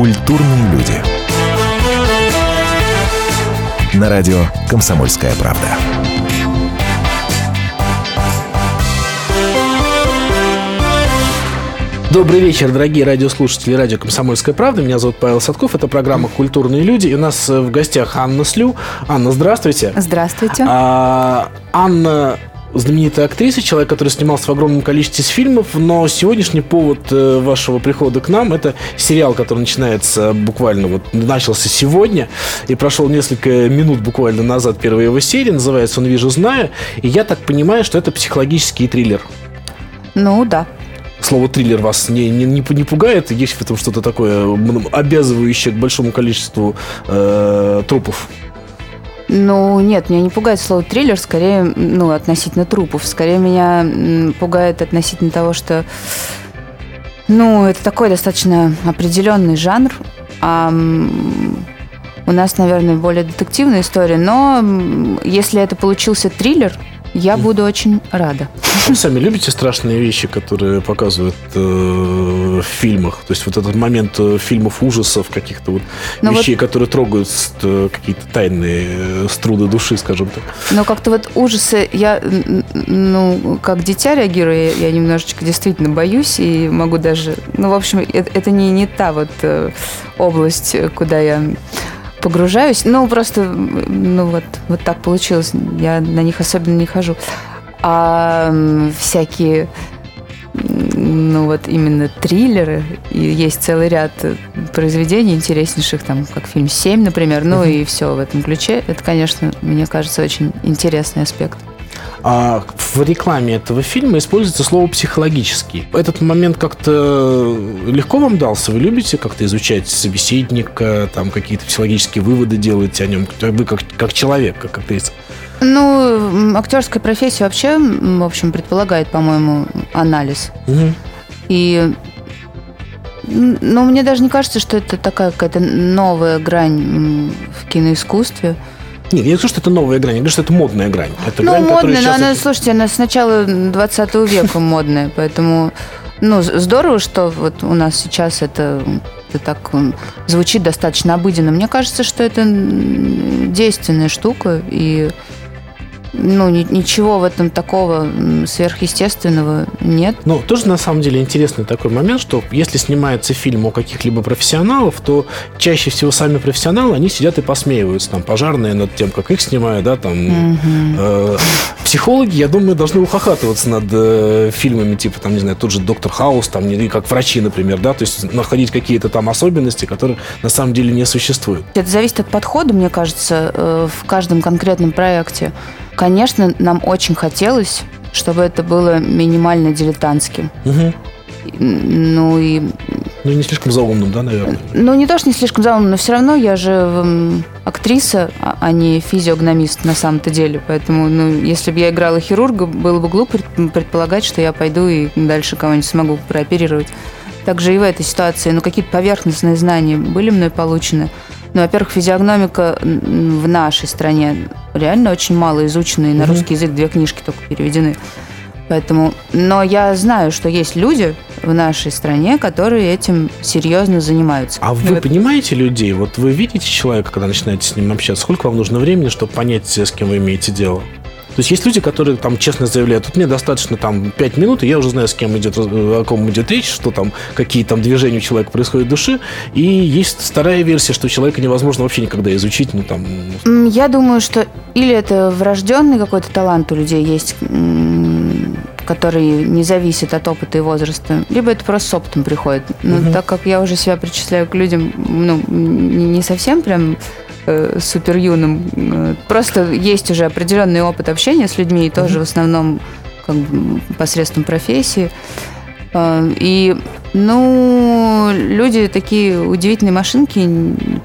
Культурные люди. На радио «Комсомольская правда». Добрый вечер, дорогие радиослушатели радио «Комсомольская правда». Меня зовут Павел Садков. Это программа «Культурные люди». И у нас э, в гостях Анна Слю. Анна, здравствуйте. Здравствуйте. А, Анна знаменитая актриса, человек, который снимался в огромном количестве фильмов, но сегодняшний повод э, вашего прихода к нам – это сериал, который начинается буквально, вот начался сегодня, и прошел несколько минут буквально назад первая его серия, называется он «Вижу, знаю», и я так понимаю, что это психологический триллер. Ну, да слово триллер вас не, не, не, не пугает? Есть в этом что-то такое обязывающее к большому количеству э, трупов? Ну, нет, меня не пугает слово триллер, скорее, ну, относительно трупов. Скорее меня пугает относительно того, что, ну, это такой достаточно определенный жанр. А у нас, наверное, более детективная история, но если это получился триллер, я буду очень рада. Вы сами любите страшные вещи, которые показывают э, в фильмах? То есть вот этот момент э, фильмов ужасов, каких-то вот Но ну вещей, вот... которые трогают э, какие-то тайные э, струны души, скажем так. Но как-то вот ужасы, я, ну, как дитя реагирую, я, я немножечко действительно боюсь и могу даже, ну, в общем, это, это не, не та вот э, область, куда я погружаюсь. Ну, просто, ну, вот, вот так получилось. Я на них особенно не хожу. А всякие ну вот именно триллеры, и есть целый ряд произведений интереснейших, там, как фильм «Семь», например, ну и все в этом ключе. Это, конечно, мне кажется, очень интересный аспект. А в рекламе этого фильма используется слово «психологический». Этот момент как-то легко вам дался? Вы любите как-то изучать собеседника, там какие-то психологические выводы делаете о нем? Вы как, как человек, как актриса? Ну, актерская профессия вообще, в общем, предполагает, по-моему, анализ. Угу. И ну, мне даже не кажется, что это такая какая-то новая грань в киноискусстве. Нет, я не говорю, что это новая грань, я говорю, что это модная грань. Это ну, грань, модная, но она, слушайте, она с начала 20 века модная, поэтому ну, здорово, что вот у нас сейчас это, это так звучит достаточно обыденно. Мне кажется, что это действенная штука, и ну, ничего в этом такого сверхъестественного нет. Ну, тоже на самом деле интересный такой момент, что если снимается фильм о каких-либо профессионалов, то чаще всего сами профессионалы, они сидят и посмеиваются, там, пожарные над тем, как их снимают, да, там, угу. э, психологи, я думаю, должны ухахатываться над э, фильмами, типа, там, не знаю, тот же Доктор Хаус, там, не, как врачи, например, да, то есть находить какие-то там особенности, которые на самом деле не существуют. Это зависит от подхода, мне кажется, э, в каждом конкретном проекте. Конечно, нам очень хотелось, чтобы это было минимально дилетантским. Угу. Ну и... Ну, не слишком заумным, да, наверное? Ну, не то, что не слишком заумным, но все равно я же актриса, а, а не физиогномист на самом-то деле. Поэтому, ну, если бы я играла хирурга, было бы глупо предполагать, что я пойду и дальше кого-нибудь смогу прооперировать. Также и в этой ситуации, ну, какие-то поверхностные знания были мной получены. Ну, во-первых, физиогномика в нашей стране реально очень мало изучена, и на угу. русский язык две книжки только переведены. Поэтому, но я знаю, что есть люди в нашей стране, которые этим серьезно занимаются. А вы вот. понимаете людей? Вот вы видите человека, когда начинаете с ним общаться, сколько вам нужно времени, чтобы понять, с кем вы имеете дело? То есть есть люди, которые там честно заявляют, тут мне достаточно там 5 минут, и я уже знаю, с кем идет, о ком идет речь, что там, какие там движения у человека происходят в душе. И есть вторая версия, что человека невозможно вообще никогда изучить. Ну, там... Я думаю, что или это врожденный какой-то талант у людей есть, который не зависит от опыта и возраста, либо это просто с опытом приходит. Но угу. так как я уже себя причисляю к людям, ну, не совсем прям э, супер юным. Э, просто есть уже определенный опыт общения с людьми, и тоже mm-hmm. в основном как бы, посредством профессии. Э, и, ну, люди такие удивительные машинки,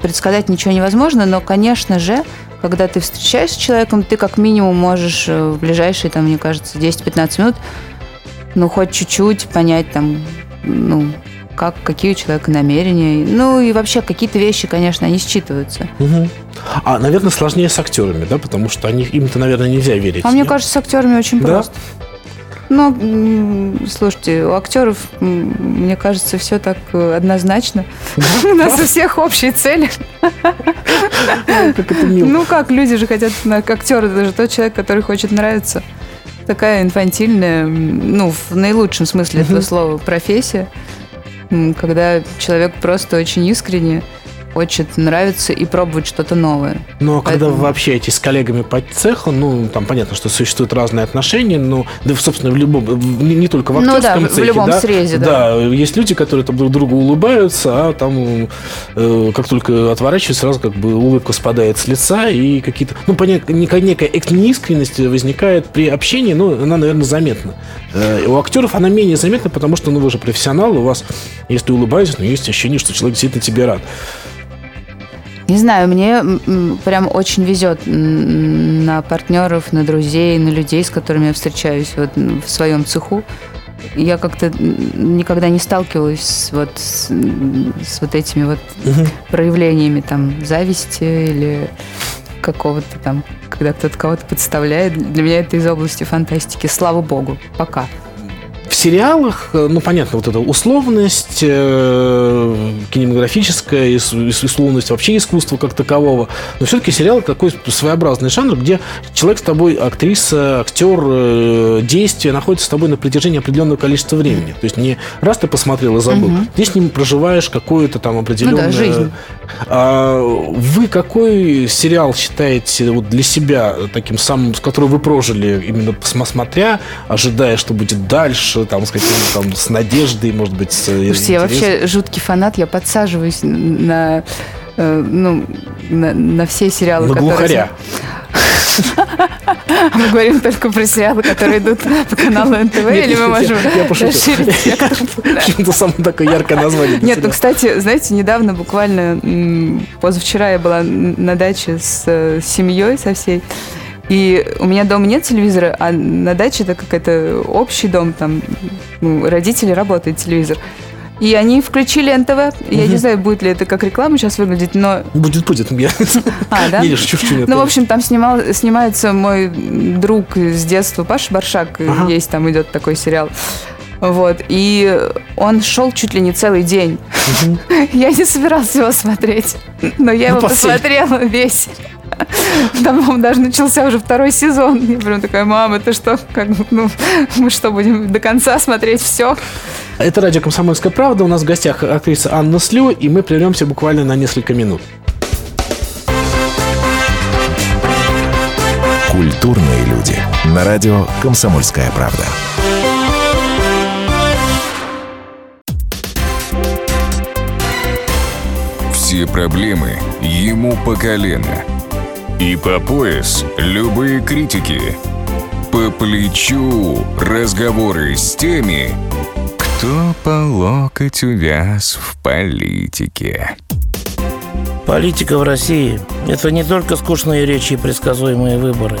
предсказать ничего невозможно, но, конечно же, когда ты встречаешься с человеком, ты как минимум можешь в ближайшие, там, мне кажется, 10-15 минут, ну, хоть чуть-чуть понять, там, ну, как, какие у человека намерения. Ну и вообще какие-то вещи, конечно, они считываются. Угу. А, наверное, сложнее с актерами, да, потому что они, им-то, наверное, нельзя верить. А мне кажется, с актерами очень да? просто. Ну, слушайте, у актеров, мне кажется, все так э, однозначно. У нас у всех общие цели. Как. Ну как, люди же хотят, на- актер это же тот человек, который хочет нравиться. Такая инфантильная, ну, в наилучшем смысле этого слова, профессия, когда человек просто очень искренне хочет нравиться и пробовать что-то новое. Но когда Поэтому- вы общаетесь с коллегами по цеху, ну, там понятно, что существуют разные отношения, но, да, собственно, в любом, не, не только в Ну актерском да, в- в цехе, любом да, срезе, да. есть люди, которые там друг другу улыбаются, а там, э, как только отворачиваются, сразу как бы улыбка спадает с лица, и какие-то, ну, понятно, некая, некая неискренность возникает при общении, ну, она, наверное, заметна. Э, у актеров она менее заметна, потому что, ну, вы же профессионал, у вас, если улыбаетесь, ну, есть ощущение, что человек действительно тебе рад. Не знаю, мне прям очень везет на партнеров, на друзей, на людей, с которыми я встречаюсь вот в своем цеху. Я как-то никогда не сталкивалась вот, с, с вот этими вот проявлениями там зависти или какого-то там, когда кто-то кого-то подставляет. Для меня это из области фантастики. Слава богу. Пока. В сериалах, э, ну, понятно, вот эта условность э, кинематографическая, и условность вообще искусства как такового. Но все-таки сериал такой своеобразный жанр, где человек с тобой, актриса, актер, э, действие находится с тобой на протяжении определенного количества времени. То есть не раз ты посмотрел и забыл, ты с ним проживаешь какую-то там определенную... жизнь. А вы какой сериал считаете вот для себя таким самым, с которым вы прожили, именно смотря, ожидая, что будет дальше, там, с каким там, с надеждой, может быть, с э, Слушайте, я вообще жуткий фанат, я подсаживаюсь на, э, ну, на, на все сериалы, На которые... глухаря. Мы говорим только про сериалы, которые идут по каналу НТВ, или мы я- можем я расширить? Да. Почему-то самое такое яркое название. Нет, ну, кстати, знаете, недавно, буквально позавчера я была на даче с э, семьей, со всей, и у меня дома нет телевизора, а на даче это какой-то общий дом, там ну, родители работает телевизор. И они включили НТВ. Я не знаю, будет ли это как реклама сейчас выглядеть, но... Будет, будет. Я... А, да? Не, не, шучу, шучу, Ну, в общем, там снимал, снимается мой друг с детства, Паша Баршак. Ага. Есть там идет такой сериал. Вот. И он шел чуть ли не целый день. Я не собиралась его смотреть. Но я Ну, его посмотрела весь. Там, по-моему, даже начался уже второй сезон. Я прям такая, мама, ты что? Как, ну, мы что, будем до конца смотреть все? Это радио «Комсомольская правда». У нас в гостях актриса Анна Слю, и мы прервемся буквально на несколько минут. Культурные люди. На радио «Комсомольская правда». Все проблемы ему по колено. И по пояс любые критики. По плечу разговоры с теми, кто по локоть увяз в политике. Политика в России – это не только скучные речи и предсказуемые выборы.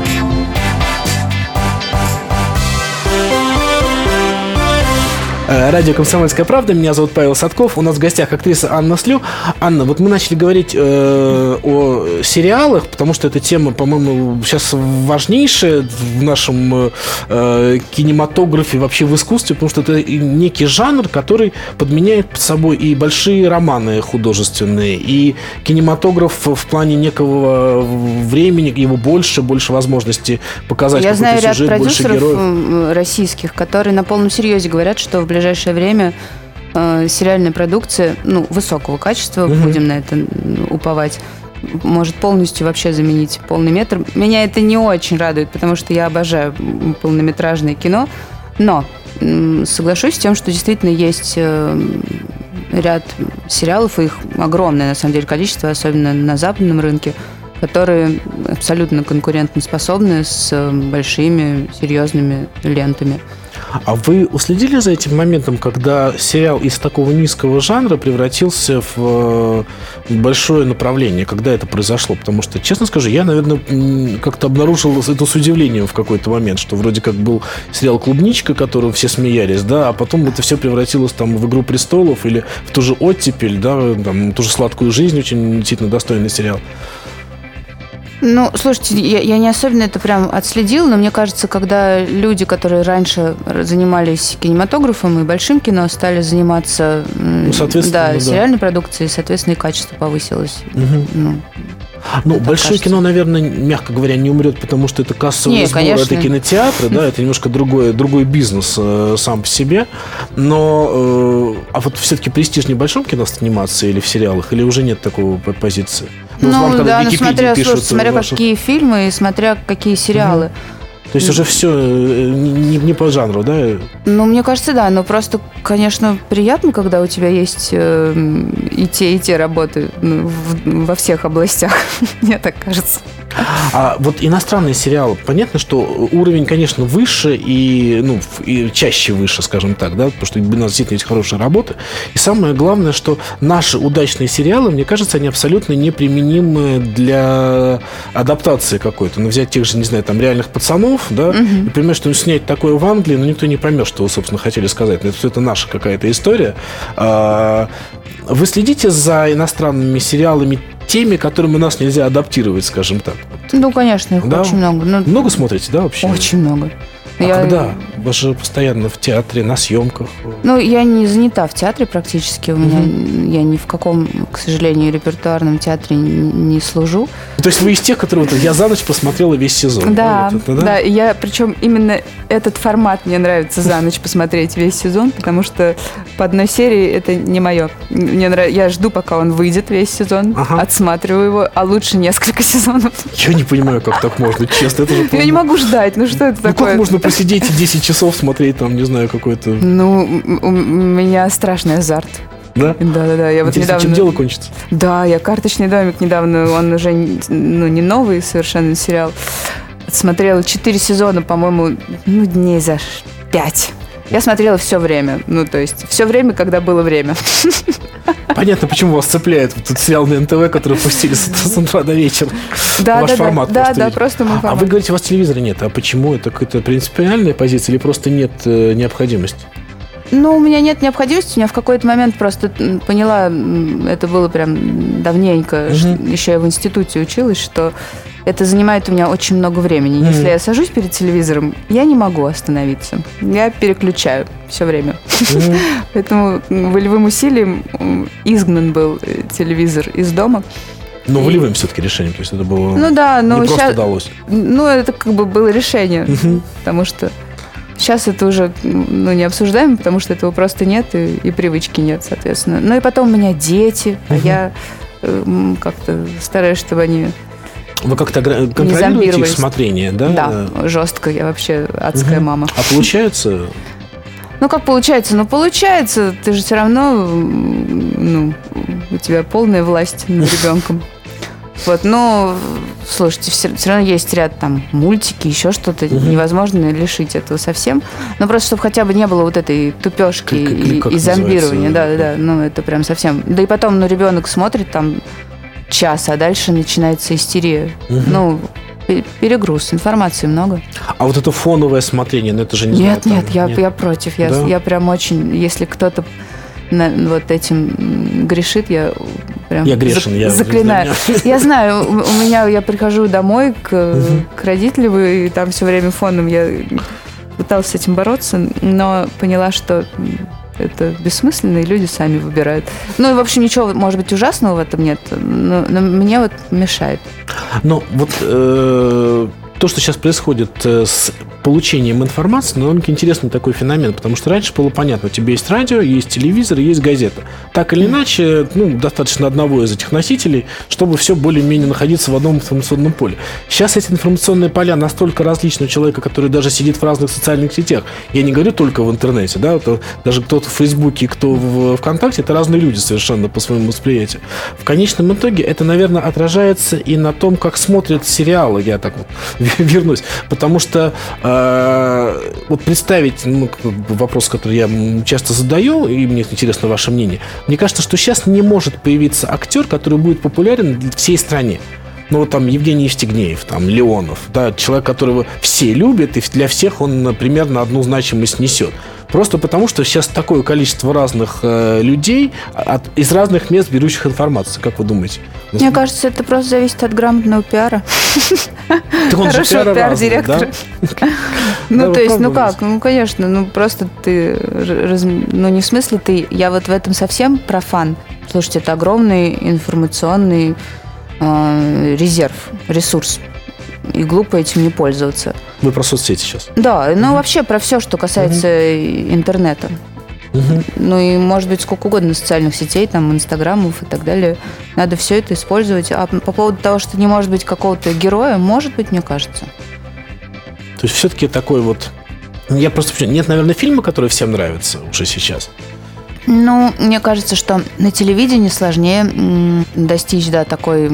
Радио «Комсомольская правда». Меня зовут Павел Садков. У нас в гостях актриса Анна Слю. Анна, вот мы начали говорить э, о сериалах, потому что эта тема, по-моему, сейчас важнейшая в нашем э, кинематографе, вообще в искусстве, потому что это некий жанр, который подменяет под собой и большие романы художественные, и кинематограф в плане некого времени, его больше, больше возможностей показать Я знаю ряд сюжет, больше продюсеров героев. российских, которые на полном серьезе говорят, что в ближайшее время э, сериальная продукция, ну, высокого качества, Мгм. будем на это уповать, может полностью вообще заменить полный метр. Меня это не очень радует, потому что я обожаю полнометражное кино, но соглашусь с тем, что действительно есть э, ряд сериалов, и их огромное, на самом деле, количество, особенно на западном рынке, которые абсолютно конкурентоспособны с большими, серьезными лентами. А вы уследили за этим моментом, когда сериал из такого низкого жанра превратился в э, большое направление? Когда это произошло? Потому что, честно скажу, я, наверное, как-то обнаружил это с удивлением в какой-то момент, что вроде как был сериал «Клубничка», которого все смеялись, да, а потом это все превратилось там в «Игру престолов» или в ту же «Оттепель», да, там, ту же «Сладкую жизнь», очень действительно достойный сериал. Ну, слушайте, я, я не особенно это прям отследила, но мне кажется, когда люди, которые раньше занимались кинематографом и большим кино, стали заниматься ну, соответственно, да, да. сериальной продукцией, соответственно, и качество повысилось. Угу. Ну, ну, большое кажется. кино, наверное, мягко говоря, не умрет, потому что это кассовый не, сбор, конечно. это кинотеатры, да, это немножко другой, другой бизнес э, сам по себе. Но, э, а вот все-таки престиж не в большом кино сниматься или в сериалах, или уже нет такой позиции? Ну, ну вам, да, ну, смотря, слушай, смотря ваши... какие фильмы и смотря какие сериалы. Угу. То есть уже все не, не по жанру, да? Ну, мне кажется, да. Но просто, конечно, приятно, когда у тебя есть э, и те, и те работы ну, в, во всех областях. мне так кажется. А вот иностранные сериалы, понятно, что уровень, конечно, выше и, ну, и чаще выше, скажем так, да, потому что у нас действительно есть хорошая работа. И самое главное, что наши удачные сериалы, мне кажется, они абсолютно неприменимы для адаптации какой-то. Ну, взять тех же, не знаю, там, реальных пацанов, да, угу. и понимаешь, что снять такое в Англии, но никто не поймет, что вы, собственно, хотели сказать. Это все это наша какая-то история. А, вы следите за иностранными сериалами теми, которым у нас нельзя адаптировать, скажем так? Ну, конечно, их да? очень много. Ну, много смотрите, да, вообще? Очень много. А я... когда? Вы же постоянно в театре, на съемках. Ну, я не занята в театре практически. У меня угу. я ни в каком, к сожалению, репертуарном театре не служу. То есть вы из тех, которые вот, я за ночь посмотрела весь сезон. Да, вот это, да? да. Я причем именно этот формат мне нравится за ночь посмотреть весь сезон, потому что по одной серии это не мое. Мне нравится, я жду, пока он выйдет весь сезон, ага. отсматриваю его, а лучше несколько сезонов. Я не понимаю, как так можно, честно. Это же, я не могу ждать, ну что это ну, такое? как можно посидеть и 10 часов смотреть там, не знаю, какой-то... Ну, у меня страшный азарт. Да? Да, да, да. Я вот недавно... чем дело кончится? Да, я «Карточный домик» недавно, он уже ну, не новый совершенно сериал. Смотрела четыре сезона, по-моему, ну, дней за пять. Я смотрела все время. Ну, то есть, все время, когда было время. Понятно, почему вас цепляет вот этот сериал на НТВ, который пустили с утра до вечера. Да, Ваш да, формат да, да, просто мой формат. А вы говорите, у вас телевизора нет. А почему? Это какая-то принципиальная позиция или просто нет э, необходимости? Ну, у меня нет необходимости. Я в какой-то момент просто поняла, это было прям давненько, угу. еще я в институте училась, что это занимает у меня очень много времени. Mm-hmm. Если я сажусь перед телевизором, я не могу остановиться. Я переключаю все время. Mm-hmm. Поэтому волевым усилием изгнан был э, телевизор из дома. Но и... волевым все-таки решением, то есть это было ну, да, но не просто удалось. Ну, это как бы было решение, mm-hmm. потому что сейчас это уже ну, не обсуждаем, потому что этого просто нет и, и привычки нет, соответственно. Ну и потом у меня дети, а я э, как-то стараюсь, чтобы они вы как-то контролируете их смотрение, да? Да, жестко. Я вообще адская угу. мама. А получается? Ну, как получается? Ну, получается. Ты же все равно, ну, у тебя полная власть над ребенком. Вот, но, слушайте, все, все равно есть ряд там мультики, еще что-то. Угу. Невозможно лишить этого совсем. Но просто, чтобы хотя бы не было вот этой тупежки и, и зомбирования. Да, да, да. Ну, это прям совсем. Да и потом, ну, ребенок смотрит там час, а дальше начинается истерия. Угу. Ну, перегруз, информации много. А вот это фоновое смотрение, ну это же не Нет, знаю, нет, там, я, нет, я против. Я, да? я прям очень, если кто-то вот этим грешит, я прям я грешен, за, я заклинаю. Я знаю, у, у меня я прихожу домой к, угу. к родителям, и там все время фоном я пыталась с этим бороться, но поняла, что это бессмысленно, и люди сами выбирают. Ну, и, в общем, ничего, может быть, ужасного в этом нет, но, но мне вот мешает. Ну, вот э, то, что сейчас происходит э, с получением информации, но довольно интересный такой феномен, потому что раньше было понятно, у тебя есть радио, есть телевизор, есть газета. Так или иначе, ну, достаточно одного из этих носителей, чтобы все более-менее находиться в одном информационном поле. Сейчас эти информационные поля настолько различны у человека, который даже сидит в разных социальных сетях. Я не говорю только в интернете, да, это даже кто-то в Фейсбуке, кто в ВКонтакте, это разные люди совершенно по своему восприятию. В конечном итоге это, наверное, отражается и на том, как смотрят сериалы, я так вот вернусь. Потому что э, вот представить ну, вопрос, который я часто задаю, и мне интересно ваше мнение, мне кажется, что сейчас не может появиться актер, который будет популярен всей стране. Ну, вот там Евгений Евстигнеев, там Леонов, да, человек, которого все любят, и для всех он примерно одну значимость несет. Просто потому, что сейчас такое количество разных э, людей от, из разных мест берущих информацию. Как вы думаете? Мне кажется, это просто зависит от грамотного пиара. Хорошего пиар-директор. пиар-директора. Ну, то есть, ну как, ну, конечно, ну, просто ты, ну, не в смысле ты, я вот в этом совсем профан. Слушайте, это огромный информационный э, резерв, ресурс. И глупо этим не пользоваться. Вы про соцсети сейчас. Да, ну вообще про все, что касается интернета. Ну и может быть сколько угодно социальных сетей, там, инстаграмов и так далее. Надо все это использовать. А по поводу того, что не может быть какого-то героя, может быть, мне кажется. То есть все-таки такой вот... Я просто... Нет, наверное, фильма, который всем нравится уже сейчас. Ну, мне кажется, что на телевидении сложнее достичь, да, такой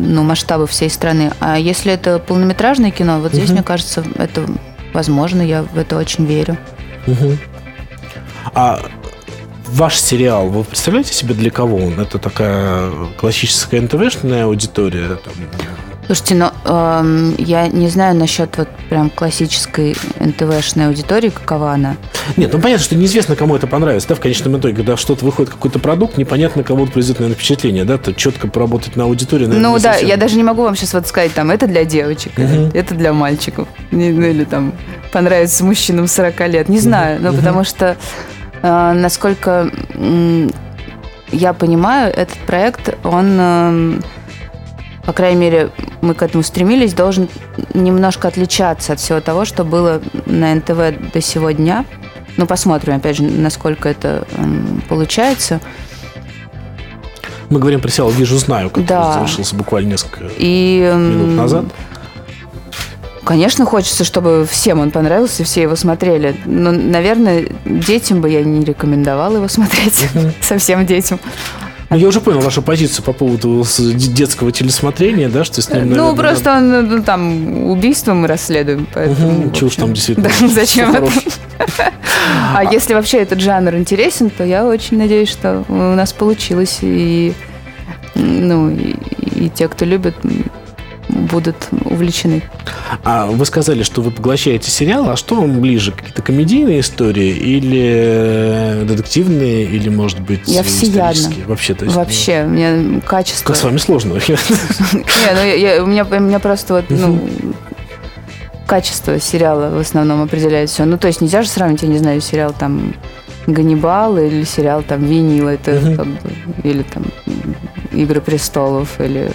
ну, масштаба всей страны. А если это полнометражное кино, вот здесь, мне кажется, это возможно, я в это очень верю. А ваш сериал, вы представляете себе, для кого он? Это такая классическая НТВшная аудитория? там, Слушайте, но эм, я не знаю насчет вот прям классической НТВшной аудитории, какова она. Нет, ну понятно, что неизвестно, кому это понравится, да, в конечном итоге, когда что-то выходит, какой-то продукт, непонятно, кому это произведет, наверное, впечатление, да, то четко поработать на аудитории, наверное, ну да, совсем. я даже не могу вам сейчас вот сказать, там, это для девочек, или это для мальчиков, ну, или там понравится мужчинам 40 лет, не знаю, но потому что, э, насколько м, я понимаю, этот проект, он, эм, по крайней мере, мы к этому стремились, должен немножко отличаться от всего того, что было на НТВ до сего дня. Ну, посмотрим, опять же, насколько это эм, получается. Мы говорим про сериал «Вижу, знаю», который Да. завершился буквально несколько И, эм, минут назад. Конечно, хочется, чтобы всем он понравился, все его смотрели. Но, наверное, детям бы я не рекомендовала его смотреть. Совсем детям. Ну, я уже понял вашу позицию по поводу детского телесмотрения, да, что с ним, ну, наверное, просто он, ну, там убийство мы расследуем. Поэтому, уж общем, там действительно да, зачем это? А если вообще этот жанр интересен, то я очень надеюсь, что у нас получилось. И, ну, и, и те, кто любит, будут увлечены. А вы сказали, что вы поглощаете сериалы, а что вам ближе? Какие-то комедийные истории или э, детективные, или, может быть, Я всеядна. Вообще, то есть, ну, Вообще, мне качество... Как с вами сложно? Не, ну я, у, меня, у меня просто вот, ну, качество сериала в основном определяет все. Ну, то есть нельзя же сравнить, я не знаю, сериал там Ганнибал или сериал там Винил, это как бы, или там Игры престолов, или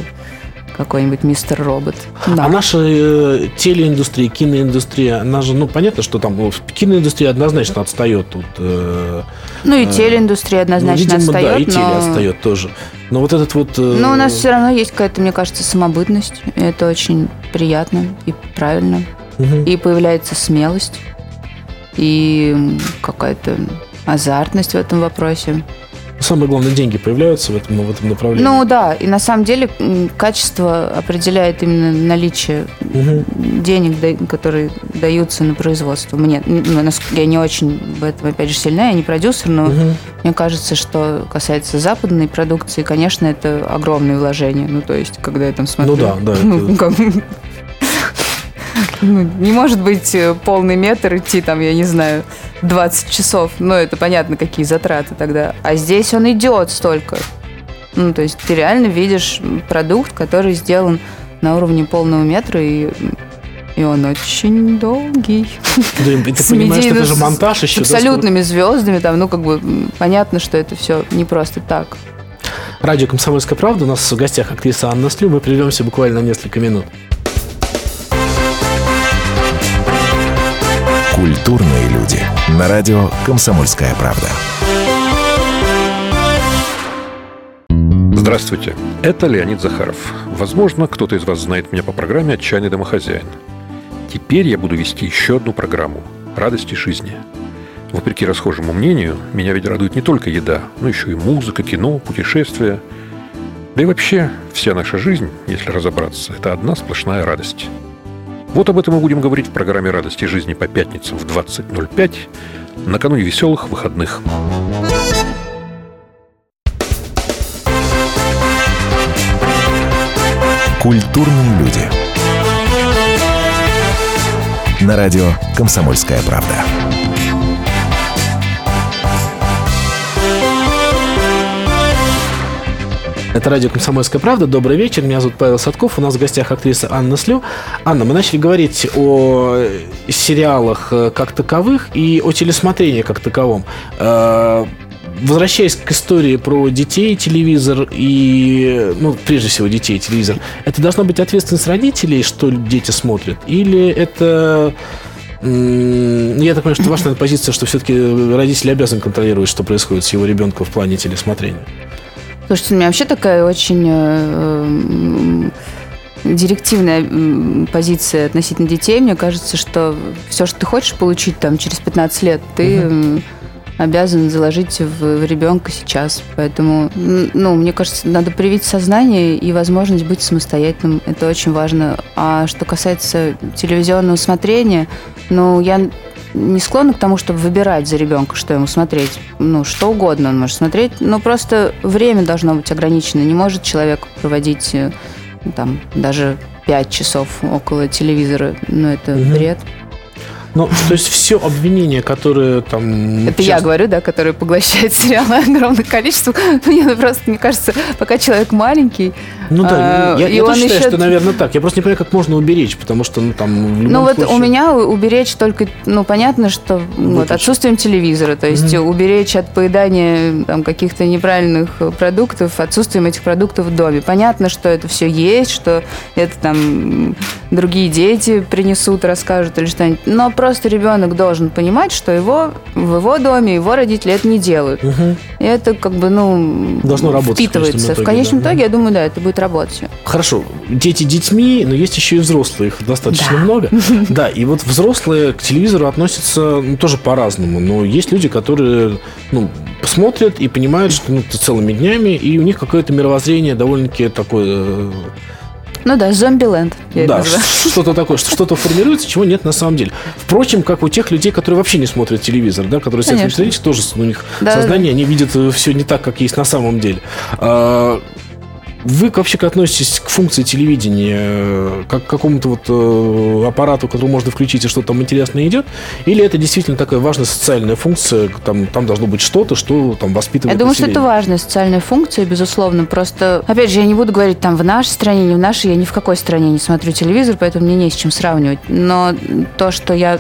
какой-нибудь Мистер Робот. Да. А наша э, телеиндустрия, киноиндустрия, она же, ну, понятно, что там ну, киноиндустрия однозначно отстает тут. э, Ну и э, телеиндустрия однозначно ну, видимо, да, отстает, и теле но... отстает тоже. Но вот этот вот... э, Но у нас все равно есть какая-то, мне кажется, самобытность. И это очень приятно и правильно. мгм. И появляется смелость. И какая-то азартность в этом вопросе. Самое главное, деньги появляются в этом, в этом направлении. Ну да, и на самом деле качество определяет именно наличие Мгм. денег, которые даются на производство. Мне, ну, я не очень в этом, опять же, сильна, я не продюсер, но Мгм. мне кажется, что касается западной продукции, конечно, это огромные вложения. Ну, то есть, когда я там смотрю... Ну да, да, ну, это- как- ну, не может быть э, полный метр идти, там, я не знаю, 20 часов. Ну, это понятно, какие затраты тогда. А здесь он идет столько. Ну, то есть ты реально видишь продукт, который сделан на уровне полного метра, и, и он очень долгий. Да, и ты С понимаешь, что это же монтаж с еще. да, абсолютными звездами, там, ну, как бы понятно, что это все не просто так. Радио «Комсомольская правда». У нас в гостях актриса Анна Слю. Мы прервемся буквально на несколько минут. Культурные люди. На радио «Комсомольская правда». Здравствуйте, это Леонид Захаров. Возможно, кто-то из вас знает меня по программе «Отчаянный домохозяин». Теперь я буду вести еще одну программу «Радости жизни». Вопреки расхожему мнению, меня ведь радует не только еда, но еще и музыка, кино, путешествия. Да и вообще, вся наша жизнь, если разобраться, это одна сплошная радость. Вот об этом мы будем говорить в программе «Радости жизни» по пятницам в 20.05 накануне веселых выходных. Культурные люди. На радио «Комсомольская правда». Это радио «Комсомольская правда». Добрый вечер. Меня зовут Павел Садков. У нас в гостях актриса Анна Слю. Анна, мы начали говорить о сериалах э, как таковых и о телесмотрении как таковом. Э, возвращаясь к истории про детей, телевизор и, ну, прежде всего, детей, телевизор, это должна быть ответственность родителей, что дети смотрят? Или это... Я так понимаю, что ваша позиция, что все-таки родители обязаны контролировать, что происходит с его ребенком в плане телесмотрения. Слушайте, у меня вообще такая очень э, директивная позиция относительно детей. Мне кажется, что все, что ты хочешь получить там через 15 лет, ты угу. обязан заложить в, в ребенка сейчас. Поэтому, ну, мне кажется, надо привить сознание и возможность быть самостоятельным. Это очень важно. А что касается телевизионного смотрения, ну, я не склонна к тому, чтобы выбирать за ребенка, что ему смотреть. Ну, что угодно он может смотреть, но просто время должно быть ограничено. Не может человек проводить э, там даже пять часов около телевизора. Ну, это угу. бред. Ну, то есть все обвинения, которые там... Это часто... я говорю, да, которые поглощают сериалы огромное количество. Мне ну, просто, мне кажется, пока человек маленький... Ну да, а, я, я тоже считаю, еще... что, наверное, так. Я просто не понимаю, как можно уберечь, потому что, ну, там, Ну, вот случае... у меня уберечь только, ну, понятно, что вот, отсутствием телевизора, то есть угу. уберечь от поедания там, каких-то неправильных продуктов, отсутствием этих продуктов в доме. Понятно, что это все есть, что это там другие дети принесут, расскажут или что-нибудь, но просто просто ребенок должен понимать, что его в его доме его родители это не делают. Угу. И это как бы, ну, Должно работать, впитывается. В конечном итоге, в конечном да. итоге я думаю, да, это будет работать. Хорошо. Дети детьми, но есть еще и взрослые, их достаточно да. много. Да, и вот взрослые к телевизору относятся ну, тоже по-разному. Но есть люди, которые ну, смотрят и понимают, что ну, целыми днями, и у них какое-то мировоззрение довольно-таки такое э, ну да, зомби-ленд. Да, что-то такое, что-то формируется, чего нет на самом деле. Впрочем, как у тех людей, которые вообще не смотрят телевизор, да, которые сидят в тоже у них да, сознание, да. они видят все не так, как есть на самом деле. Вы вообще как относитесь к функции телевидения, э, как к какому-то вот э, аппарату, который можно включить, и что-то там интересное идет? Или это действительно такая важная социальная функция, там, там должно быть что-то, что там воспитывает Я думаю, население? что это важная социальная функция, безусловно. Просто, опять же, я не буду говорить там в нашей стране, не в нашей, я ни в какой стране не смотрю телевизор, поэтому мне не с чем сравнивать. Но то, что я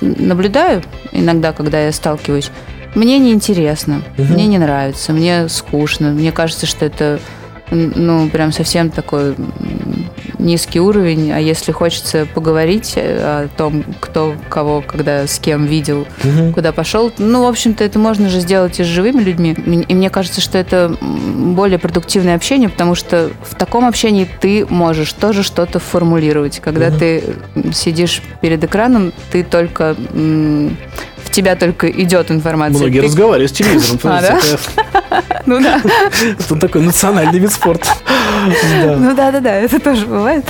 наблюдаю иногда, когда я сталкиваюсь, мне неинтересно, угу. мне не нравится, мне скучно, мне кажется, что это ну, прям совсем такой низкий уровень, а если хочется поговорить о том, кто кого, когда, с кем видел, угу. куда пошел, ну, в общем-то, это можно же сделать и с живыми людьми. И мне кажется, что это более продуктивное общение, потому что в таком общении ты можешь тоже что-то формулировать. Когда угу. ты сидишь перед экраном, ты только в тебя только идет информация. Многие ты... разговаривают с телевизором. А, да? Ну да. Это такой национальный вид спорта. Ну да-да-да, это тоже бывает.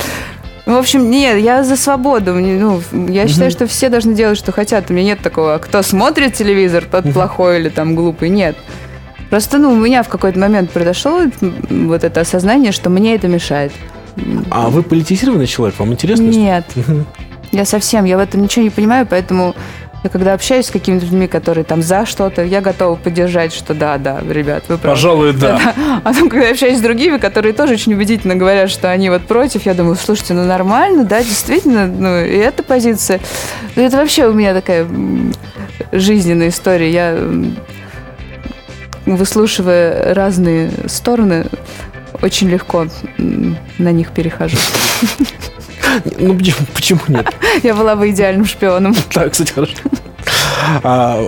В общем, нет, я за свободу. Ну, я считаю, что все должны делать, что хотят. У меня нет такого, кто смотрит телевизор, тот плохой или там глупый. Нет. Просто, ну, у меня в какой-то момент произошло вот это осознание, что мне это мешает. А вы политизированный человек? Вам интересно? Нет. Я совсем, я в этом ничего не понимаю, поэтому я когда общаюсь с какими-то людьми, которые там за что-то, я готова поддержать, что да, да, ребят, вы правы. Пожалуй, да. А потом, когда общаюсь с другими, которые тоже очень убедительно говорят, что они вот против, я думаю, слушайте, ну нормально, да, действительно, ну и эта позиция. Ну, это вообще у меня такая жизненная история. Я, выслушивая разные стороны, очень легко на них перехожу. Ну, почему, почему нет? Я была бы идеальным шпионом. Так, кстати, хорошо. А,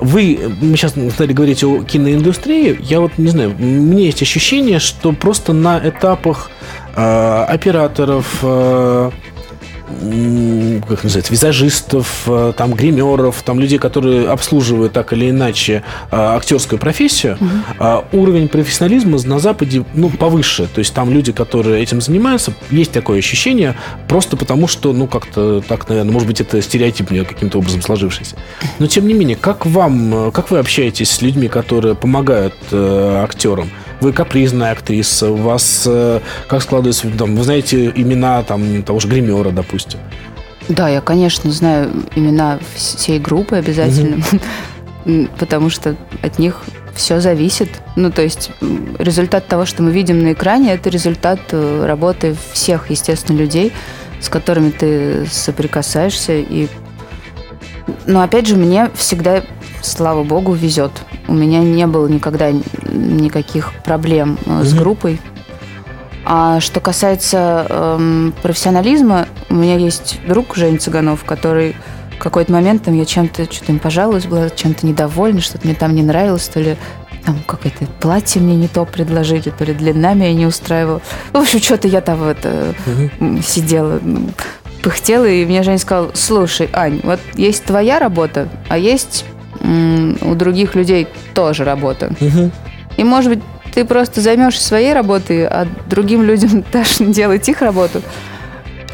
вы, мы сейчас стали говорить о киноиндустрии, я вот не знаю, у меня есть ощущение, что просто на этапах э, операторов, э, как называется, визажистов, э, там, гримеров, там, людей, которые обслуживают так или иначе э, актерскую профессию, э, уровень профессионализма на Западе, ну, повыше. То есть там люди, которые этим занимаются, есть такое ощущение, просто потому что, ну, как-то так, наверное, может быть, это стереотип мне каким-то образом сложившийся. Но, тем не менее, как вам, э, как вы общаетесь с людьми, которые помогают актерам? Вы капризная актриса, у вас э, как складывается, там, вы знаете имена там, того же гримера, допустим. Да, я, конечно, знаю имена всей группы обязательно, потому что от них все зависит. Ну, то есть результат того, что мы видим на экране, это результат э, работы всех, естественно, людей, с которыми ты соприкасаешься. И... Но опять же, мне всегда, слава богу, везет. У меня не было никогда никаких проблем э, с группой. А что касается эм, профессионализма, у меня есть друг Жень Цыганов, который в какой-то момент там я чем-то что-то им пожаловалась, была чем-то недовольна, что-то мне там не нравилось, то ли там какое-то платье мне не то предложили, то ли длина меня не устраивала. В общем, что-то я там вот э, м, сидела, пыхтела, и мне Женя сказал, слушай, Ань, вот есть твоя работа, а есть у других людей тоже работа. И, может быть, ты просто займешься своей работой, а другим людям дашь делать их работу.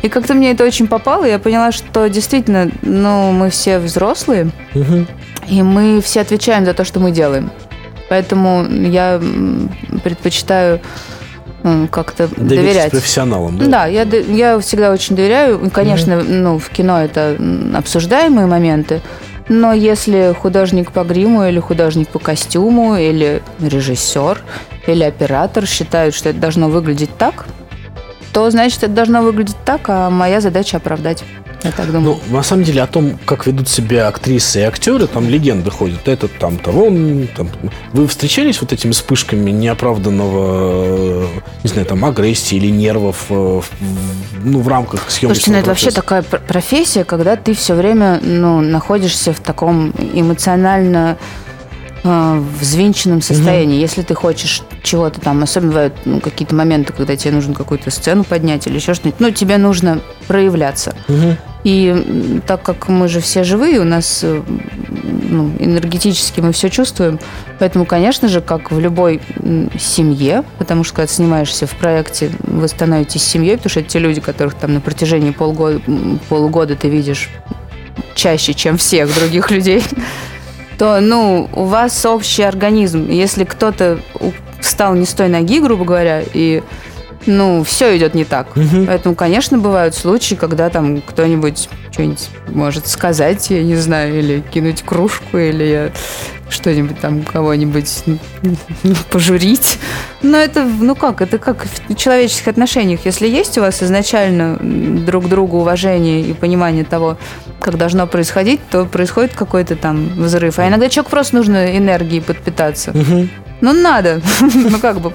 И как-то мне это очень попало, я поняла, что действительно, ну, мы все взрослые, и мы все отвечаем за то, что мы делаем. Поэтому я предпочитаю как-то Доверять доверять. профессионалам, да? Да, я, я всегда очень доверяю. Конечно, ну, в кино это обсуждаемые моменты. Но если художник по гриму или художник по костюму или режиссер или оператор считают, что это должно выглядеть так, то значит это должно выглядеть так, а моя задача оправдать. Я так думаю. Ну, на самом деле, о том, как ведут себя актрисы и актеры, там легенды ходят. Этот там, того, там. Вы встречались вот этими вспышками неоправданного, э, не знаю, там, агрессии или нервов, э, ну, в рамках съемки? Слушайте, ну это вообще такая пр- профессия, когда ты все время ну, находишься в таком эмоционально э, взвинченном состоянии. Если ты хочешь чего-то там, особенно бывают ну, какие-то моменты, когда тебе нужно какую-то сцену поднять или еще что-нибудь, ну, тебе нужно проявляться. И так как мы же все живые, у нас э, ну, энергетически мы все чувствуем, поэтому, конечно же, как в любой семье, потому что когда снимаешься в проекте, вы становитесь семьей, потому что это те люди, которых там на протяжении полгода, полугода ты видишь чаще, чем всех других людей, то, ну, у вас общий организм. Если кто-то встал не с той ноги, грубо говоря, и, ну, все идет не так. Поэтому, конечно, бывают случаи, когда там кто-нибудь что-нибудь может сказать, я не знаю, или кинуть кружку, или что-нибудь там кого-нибудь пожурить. Но это, ну как, это как в человеческих отношениях. Если есть у вас изначально друг к другу уважение и понимание того, как должно происходить, то происходит какой-то там взрыв. А иногда человеку просто нужно энергией подпитаться. Ну, надо. Ну, как бы,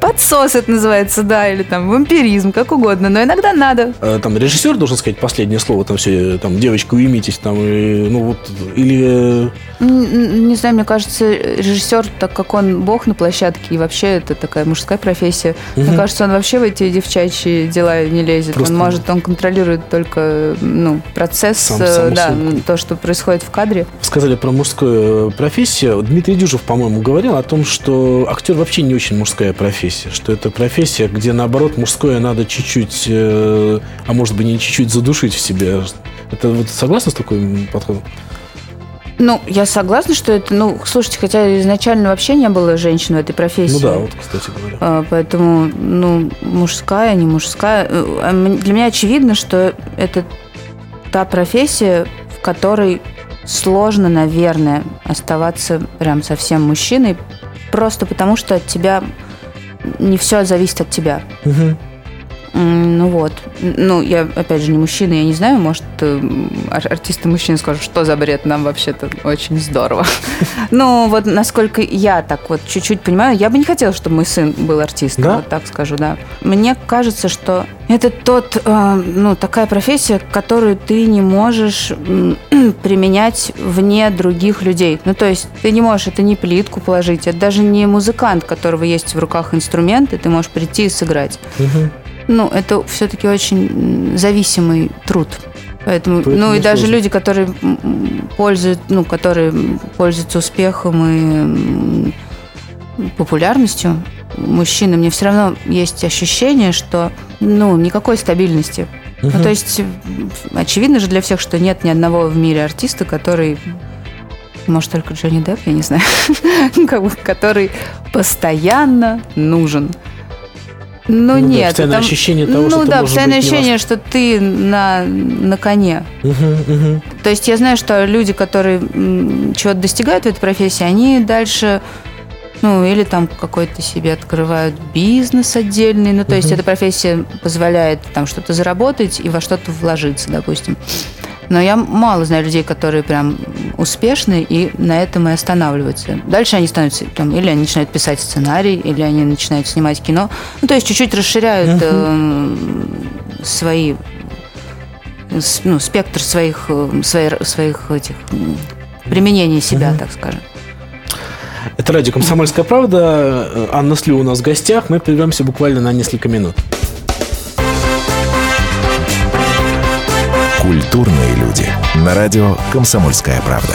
подсос это называется, да, или там вампиризм, как угодно. Но иногда надо. Э, Там режиссер должен сказать последнее слово, там все, там, девочка, уймитесь, там, и, ну, вот, или... э, Н- н- Не знаю, мне кажется, режиссер, так как он бог на площадке, и вообще это такая мужская профессия, мне кажется, он вообще в эти девчачьи дела не лезет. Просто- Он может, он контролирует только ну, процесс, Сам- э, да, съемку. то, что происходит в кадре. Сказали про мужскую профессию. Дмитрий Дюжев, по-моему, говорил о том, что актер вообще не очень мужская профессия, что это профессия, где, наоборот, мужское надо чуть-чуть, э, а может быть, не чуть-чуть задушить в себе. Это вот согласны с таким подходом? Ну, я согласна, что это, ну, слушайте, хотя изначально вообще не было женщин в этой профессии. Ну да, вот, кстати говоря. А, Поэтому, ну, мужская, не мужская. Э, а Для меня очевидно, что это та профессия, в которой сложно, наверное, оставаться прям совсем мужчиной, просто потому что от тебя не все зависит от тебя. М, Ну вот. Ну, я, опять же, не мужчина, я не знаю, может, э, ар- артисты мужчины скажут, что за бред, нам вообще-то очень здорово. Ну, вот насколько я так вот чуть-чуть понимаю, я бы не хотела, чтобы мой сын был артистом, Да? вот так скажу, да. Мне кажется, что это тот, э, ну, такая профессия, которую ты не можешь применять вне других людей. Ну, то есть ты не можешь, это не плитку положить, это даже не музыкант, у которого есть в руках инструменты, ты можешь прийти и сыграть. Ну, это все-таки очень зависимый труд. Поэтому, Поэтому ну и даже сложно. люди, которые пользуют, ну, которые пользуются успехом и популярностью, мужчины, мне все равно есть ощущение, что, ну, никакой стабильности. Ну, то есть, очевидно же для всех, что нет ни одного в мире артиста, который, может, только Джонни Депп, я не знаю, который постоянно нужен. Ну, Ну да, нет. постоянное там- ощущение того, ну, что ты да, постоянное быть ощущение, что ты на, на коне. Мгм, мгм. То есть я знаю, что люди, которые чего-то достигают в этой профессии, они дальше, ну, или там какой-то себе открывают бизнес отдельный. Ну, то есть эта профессия позволяет там что-то заработать и во что-то вложиться, допустим. Но я мало знаю людей, которые прям успешны и на этом и останавливаются. Дальше они становятся там, или они начинают писать сценарий, или они начинают снимать кино. Ну, то есть чуть-чуть расширяют э, свои с- ну, спектр своих, э, свои- своих этих применений себя, так скажем. Это радио «Комсомольская правда». Э, Анна Слю у нас в гостях. Мы прервемся буквально на несколько минут. Культурные люди. На радио «Комсомольская правда».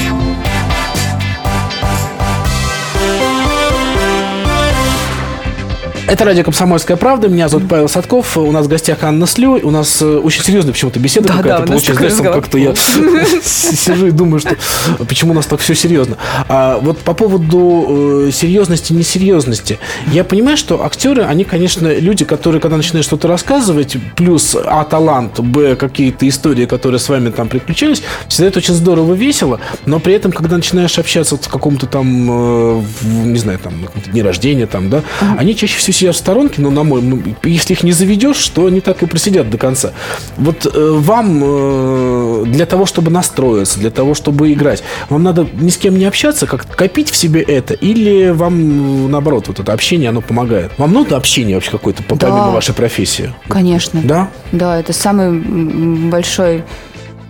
Это радио «Комсомольская правда». Меня зовут Павел Садков. У нас в гостях Анна Слю. У нас э, очень серьезная почему-то беседа Да, какая-то да, получилась. Знаешь, там как-то я сижу и думаю, что почему у нас так все серьезно. А вот по поводу э, серьезности, несерьезности. Я понимаю, что актеры, они, конечно, люди, которые, когда начинают что-то рассказывать, плюс А, талант, Б, какие-то истории, которые с вами там приключились, всегда это очень здорово, весело, но при этом, когда начинаешь общаться вот в каком-то там, э, не знаю, там, дне рождения, там, да, они чаще всего сидят в сторонке, но на мой, м, если их не заведешь, то они так и просидят до конца. Вот э, вам э, для того, чтобы настроиться, для того, чтобы играть, вам надо ни с кем не общаться, как копить в себе это, или вам, э, наоборот, вот это общение, оно помогает? Вам надо общение вообще какое-то, по- Да. помимо вашей профессии? Конечно. Да? Да, это самый большой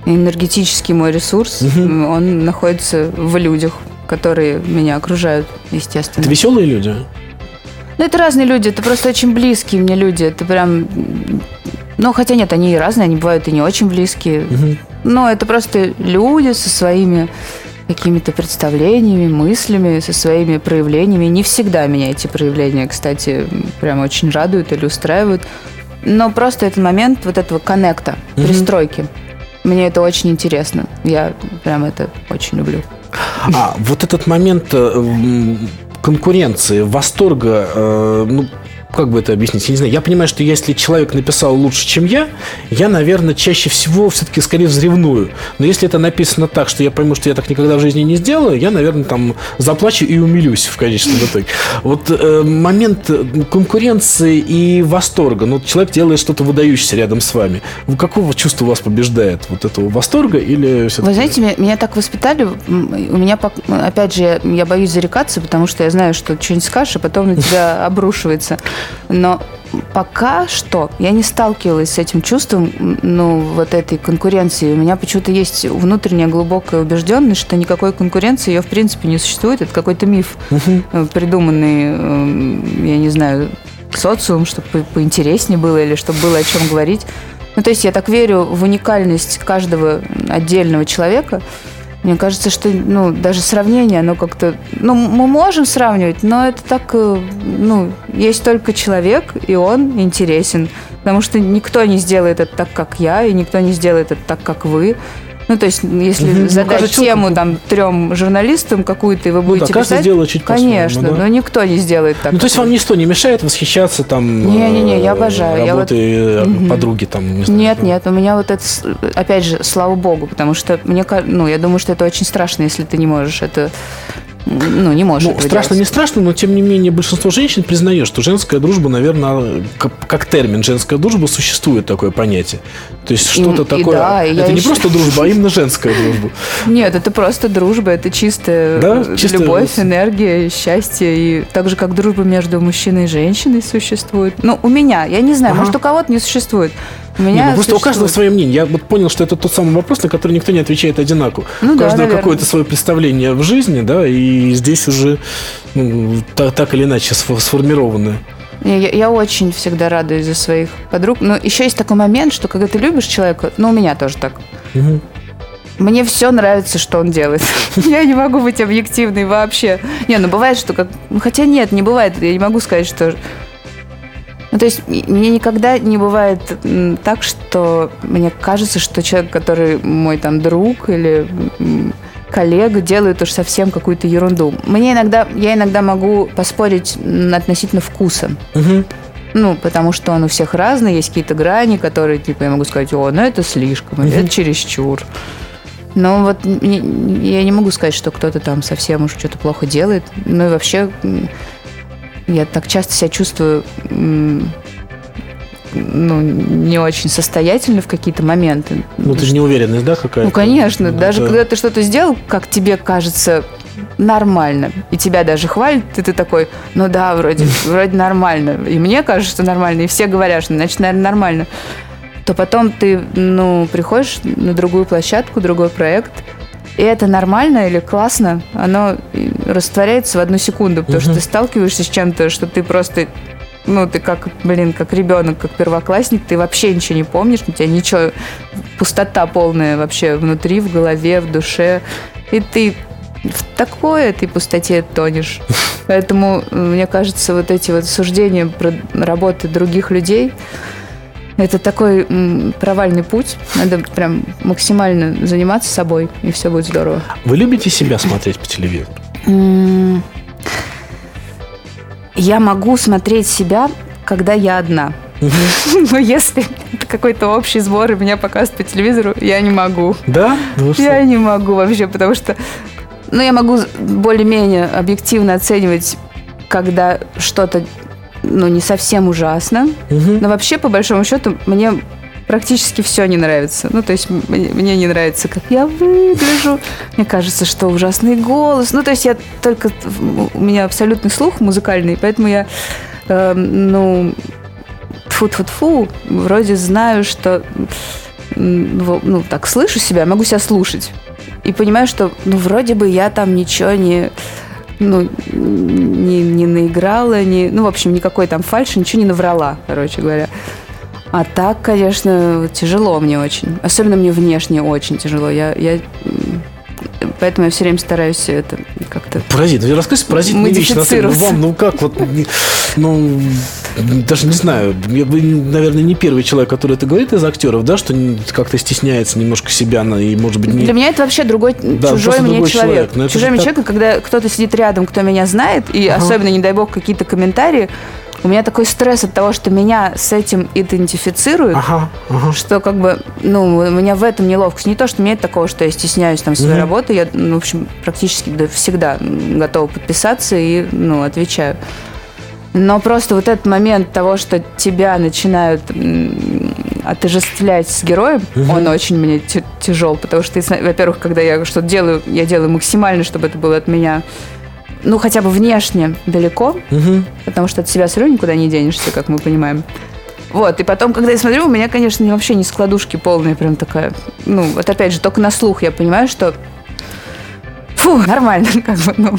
энергетический мой ресурс. Он находится в людях, которые меня окружают, естественно. Это веселые люди? Ну, это разные люди, это просто очень близкие мне люди. Это прям... Ну, хотя нет, они и разные, они бывают и не очень близкие. Но это просто люди со своими какими-то представлениями, мыслями, со своими проявлениями. Не всегда меня эти проявления, кстати, прям очень радуют или устраивают. Но просто этот момент вот этого коннекта, пристройки. Мне это очень интересно. Я прям это очень люблю. А вот этот момент э, конкуренции, восторга, э, ну, как бы это объяснить? Я не знаю. Я понимаю, что если человек написал лучше, чем я, я, наверное, чаще всего все-таки скорее взревную. Но если это написано так, что я пойму, что я так никогда в жизни не сделаю, я, наверное, там заплачу и умилюсь в конечном итоге. Вот э, момент э, конкуренции и восторга. Ну, человек делает что-то выдающееся рядом с вами. Какого чувства вас побеждает? Вот этого восторга или все-таки... Вы знаете, меня, меня так воспитали. У меня, опять же, я боюсь зарекаться, потому что я знаю, что что-нибудь скажешь, а потом на тебя обрушивается. Но пока что я не сталкивалась с этим чувством, ну, вот этой конкуренции. У меня почему-то есть внутренняя глубокая убежденность, что никакой конкуренции ее в принципе не существует. Это какой-то миф, э, придуманный, э, я не знаю, социум, чтобы по- поинтереснее было или чтобы было о чем говорить. Ну, то есть я так верю в уникальность каждого отдельного человека. Мне кажется, что ну, даже сравнение, оно как-то... Ну, мы можем сравнивать, но это так... э, Ну, есть только человек, и он интересен. Потому что никто не сделает это так, как я, и никто не сделает это так, как вы. Ну, то есть, если. Ну, задать человек тему там трем журналистам какую-то, и вы да, будете каждый писать... сделает чуть Конечно, да. но никто не сделает так. Ну, то есть вам ничто не мешает восхищаться там Не-не-не, я э, обожаю. Я вот- э, подруги там, не знаю. Нет, нет, у меня вот это, опять же, слава богу, потому что мне, ну, я думаю, что это очень страшно, если ты не можешь это, ну, не можешь Ну, этого страшно, делать. не страшно, но тем не менее большинство женщин признает, что женская дружба, наверное, как, как термин женская дружба существует такое понятие. То есть что-то и такое. да, и это не еще- просто дружба, а именно женская дружба. Нет, это просто дружба, это чистая Да? э, Чистая любовь, энергия, счастье. И так же, как дружба между мужчиной и женщиной существует. Ну, у меня, я не знаю, Ага. может, у кого-то не существует. Меня ну просто у каждого свое мнение. Я вот понял, что это тот самый вопрос, на который никто не отвечает одинаково. Ну у да, каждого какое-то свое представление в жизни, да, и здесь уже ну, та- так, или иначе сфо- сформированное. Я, я- очень всегда радуюсь за своих подруг. Но еще есть такой момент, что когда ты любишь человека, ну, у меня тоже так. Мгм. Мне все нравится, что он делает. Я не могу быть объективной вообще. Не, ну бывает, что как... ну, Хотя нет, не бывает. Я не могу сказать, что... Ну, то есть мне никогда не бывает так, что мне кажется, что человек, который мой там друг или коллега, делает уж совсем какую-то ерунду. Мне иногда... Я иногда могу поспорить относительно вкуса. Мгм. Ну, потому что он у всех разный, есть какие-то грани, которые, типа, я могу сказать, о, ну это слишком, или это чересчур. Но вот я не могу сказать, что кто-то там совсем уж что-то плохо делает. Ну и вообще, я так часто себя чувствую ну, не очень состоятельно в какие-то моменты. Ну, ты же неуверенность, да, какая-то? Ну, конечно. Ну, даже это- когда ты что-то сделал, как тебе кажется, нормально, и тебя даже хвалят, и ты такой, ну да, вроде, вроде нормально. И мне кажется, что нормально, и все говорят, что значит, наверное, нормально. То потом ты, ну, приходишь на другую площадку, другой проект, и это нормально или классно, оно растворяется в одну секунду, потому что ты сталкиваешься с чем-то, что ты просто ну, ты как, блин, как ребенок, как первоклассник, ты вообще ничего не помнишь, у тебя ничего, пустота полная вообще внутри, в голове, в душе, и ты в такой этой пустоте тонешь. Поэтому, э, мне кажется, вот эти вот суждения про работы других людей, это такой м, провальный путь. Надо прям максимально заниматься собой, и все будет здорово. Вы любите себя смотреть по телевизору? М, Я могу смотреть себя, когда я одна. Но если это какой-то общий сбор и меня показывают по телевизору, я не могу. Да? Ну, что? Я не могу вообще, потому что... Ну, я могу более-менее объективно оценивать, когда что-то, ну, не совсем ужасно. Мгм. Но вообще, по большому счету, мне практически все не нравится. Ну, то есть мне, мне не нравится, как я выгляжу. Мне кажется, что ужасный голос. Ну, то есть я только... У меня абсолютный слух музыкальный, поэтому я, э, ну, тфу-тфу-тфу, вроде знаю, что... Ну, так, слышу себя, могу себя слушать. И понимаю, что, ну, вроде бы я там ничего не ну, не, не наиграла, не, ну, в общем, никакой там фальши, ничего не наврала, короче говоря. А так, конечно, тяжело мне очень. Особенно мне внешне очень тяжело. Я, я, поэтому я все время стараюсь это как-то... Паразит. Вы рассказывайте паразитные вещи. Вам, ну как вот, ну, даже не знаю. Я- Вы, наверное, не первый человек, который это говорит из актеров, да, что как-то стесняется немножко себя на- и, может быть, не... Для меня это вообще другой, чужой просто мне другой человек. человек. Чужой мне так- человек, когда кто-то сидит рядом, кто меня знает, и особенно, не дай бог, какие-то комментарии, у меня такой стресс от того, что меня с этим идентифицируют, Ага, ага. что как бы, ну, у меня в этом неловкость. Не то, что нет такого, что я стесняюсь там своей Мгм. работы, я, ну, в общем, практически да, всегда готова подписаться и, ну, отвечаю. Но просто вот этот момент того, что тебя начинают м, отождествлять с героем, он очень мне тя- тяжел, потому что, во-первых, когда я что-то делаю, я делаю максимально, чтобы это было от меня, ну, хотя бы внешне далеко, Мгм. потому что от себя все равно никуда не денешься, как мы понимаем. Вот, и потом, когда я смотрю, у меня, конечно, вообще не складушки полные, прям такая, ну, вот опять же, только на слух я понимаю, что, фу, нормально, как бы, ну,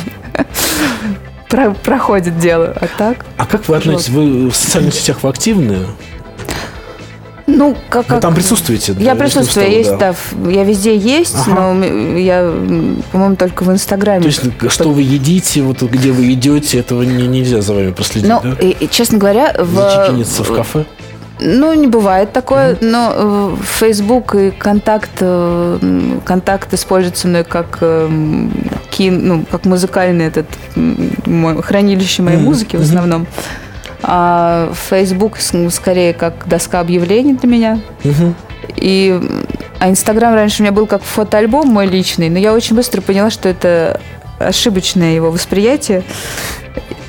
про- проходит дело, а так, А как вы относитесь? Вы в социальных сетях вы активны? Ну, как, Вы как... там присутствуете? Я да, присутствую, если есть, да. в- я везде есть, Ага. но я, по-моему, только в Инстаграме. То есть, что вы едите, вот где вы идете, этого не- нельзя за вами проследить, Ну, да? и, честно говоря, в, Зачекиниться в кафе? Ну, не бывает такое, но э, Facebook и контакт, э, контакт используется мной как, э, кин, ну, как музыкальный этот мой, хранилище моей Мгм, музыки в основном. А Facebook с- скорее как доска объявлений для меня. Мгм. И а Инстаграм раньше у меня был как фотоальбом мой личный, но я очень быстро поняла, что это ошибочное его восприятие.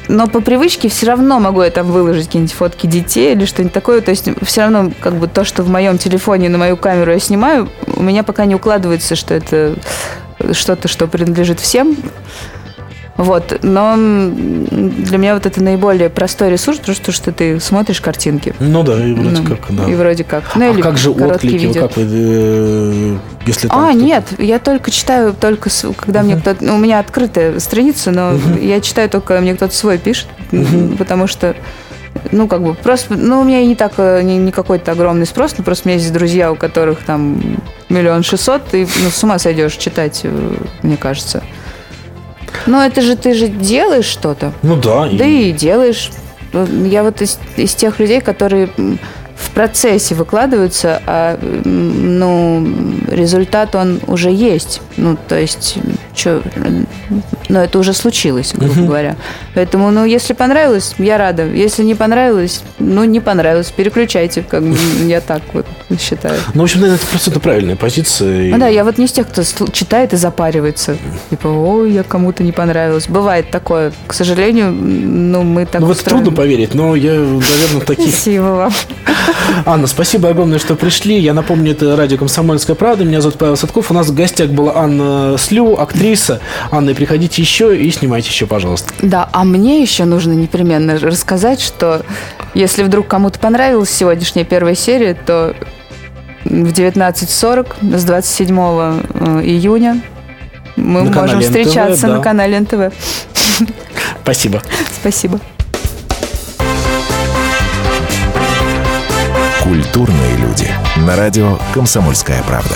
Но по привычке все равно могу я там выложить какие-нибудь фотки детей или что-нибудь такое. То есть все равно как бы то, что в моем телефоне на мою камеру я снимаю, у меня пока не укладывается, что это что-то, что принадлежит всем. Вот, но для меня вот это наиболее простой ресурс, потому что, ты смотришь картинки. Ну да, и вроде Ну, как, да. И вроде как. Ну, а или как же отклики? видео. Как вы, э, если там А, нет, я только читаю, только когда мне кто-то... Ну, у меня открытая страница, но я читаю только, мне кто-то свой пишет, м, потому что, ну, как бы, просто... Ну, у меня и не так, э, не, не какой-то огромный спрос, но просто у меня есть друзья, у которых там миллион шестьсот, и ну, с ума сойдешь читать, э, мне кажется. Но это же ты же делаешь что-то. Ну да. и- Да и делаешь. Я вот из, из тех людей, которые в процессе выкладываются, а ну, результат он уже есть. Ну, то есть, что, ну, это уже случилось, грубо говоря. Поэтому, ну, если понравилось, я рада. Если не понравилось, ну, не понравилось, переключайте, как бы я так вот считаю. Ну, в общем, наверное, это абсолютно правильная позиция. Ну да, я вот не из тех, кто читает и запаривается. Типа, ой, я кому-то не понравилось. Бывает такое. К сожалению, ну, мы так Ну, в это устроены. трудно поверить, но я, наверное, таких... Спасибо вам. Анна, спасибо огромное, что пришли. Я напомню, это радио «Комсомольская правда». Меня зовут Павел Садков. У нас в гостях была Анна Слю, актриса. Анна, приходите еще и снимайте еще, пожалуйста. Да, а мне еще нужно непременно рассказать, что если вдруг кому-то понравилась сегодняшняя первая серия, то в 19.40 с 27 э, июня мы На можем канале НТВ, встречаться да. на канале НТВ. Спасибо. Спасибо. Культурные люди. На радио «Комсомольская правда».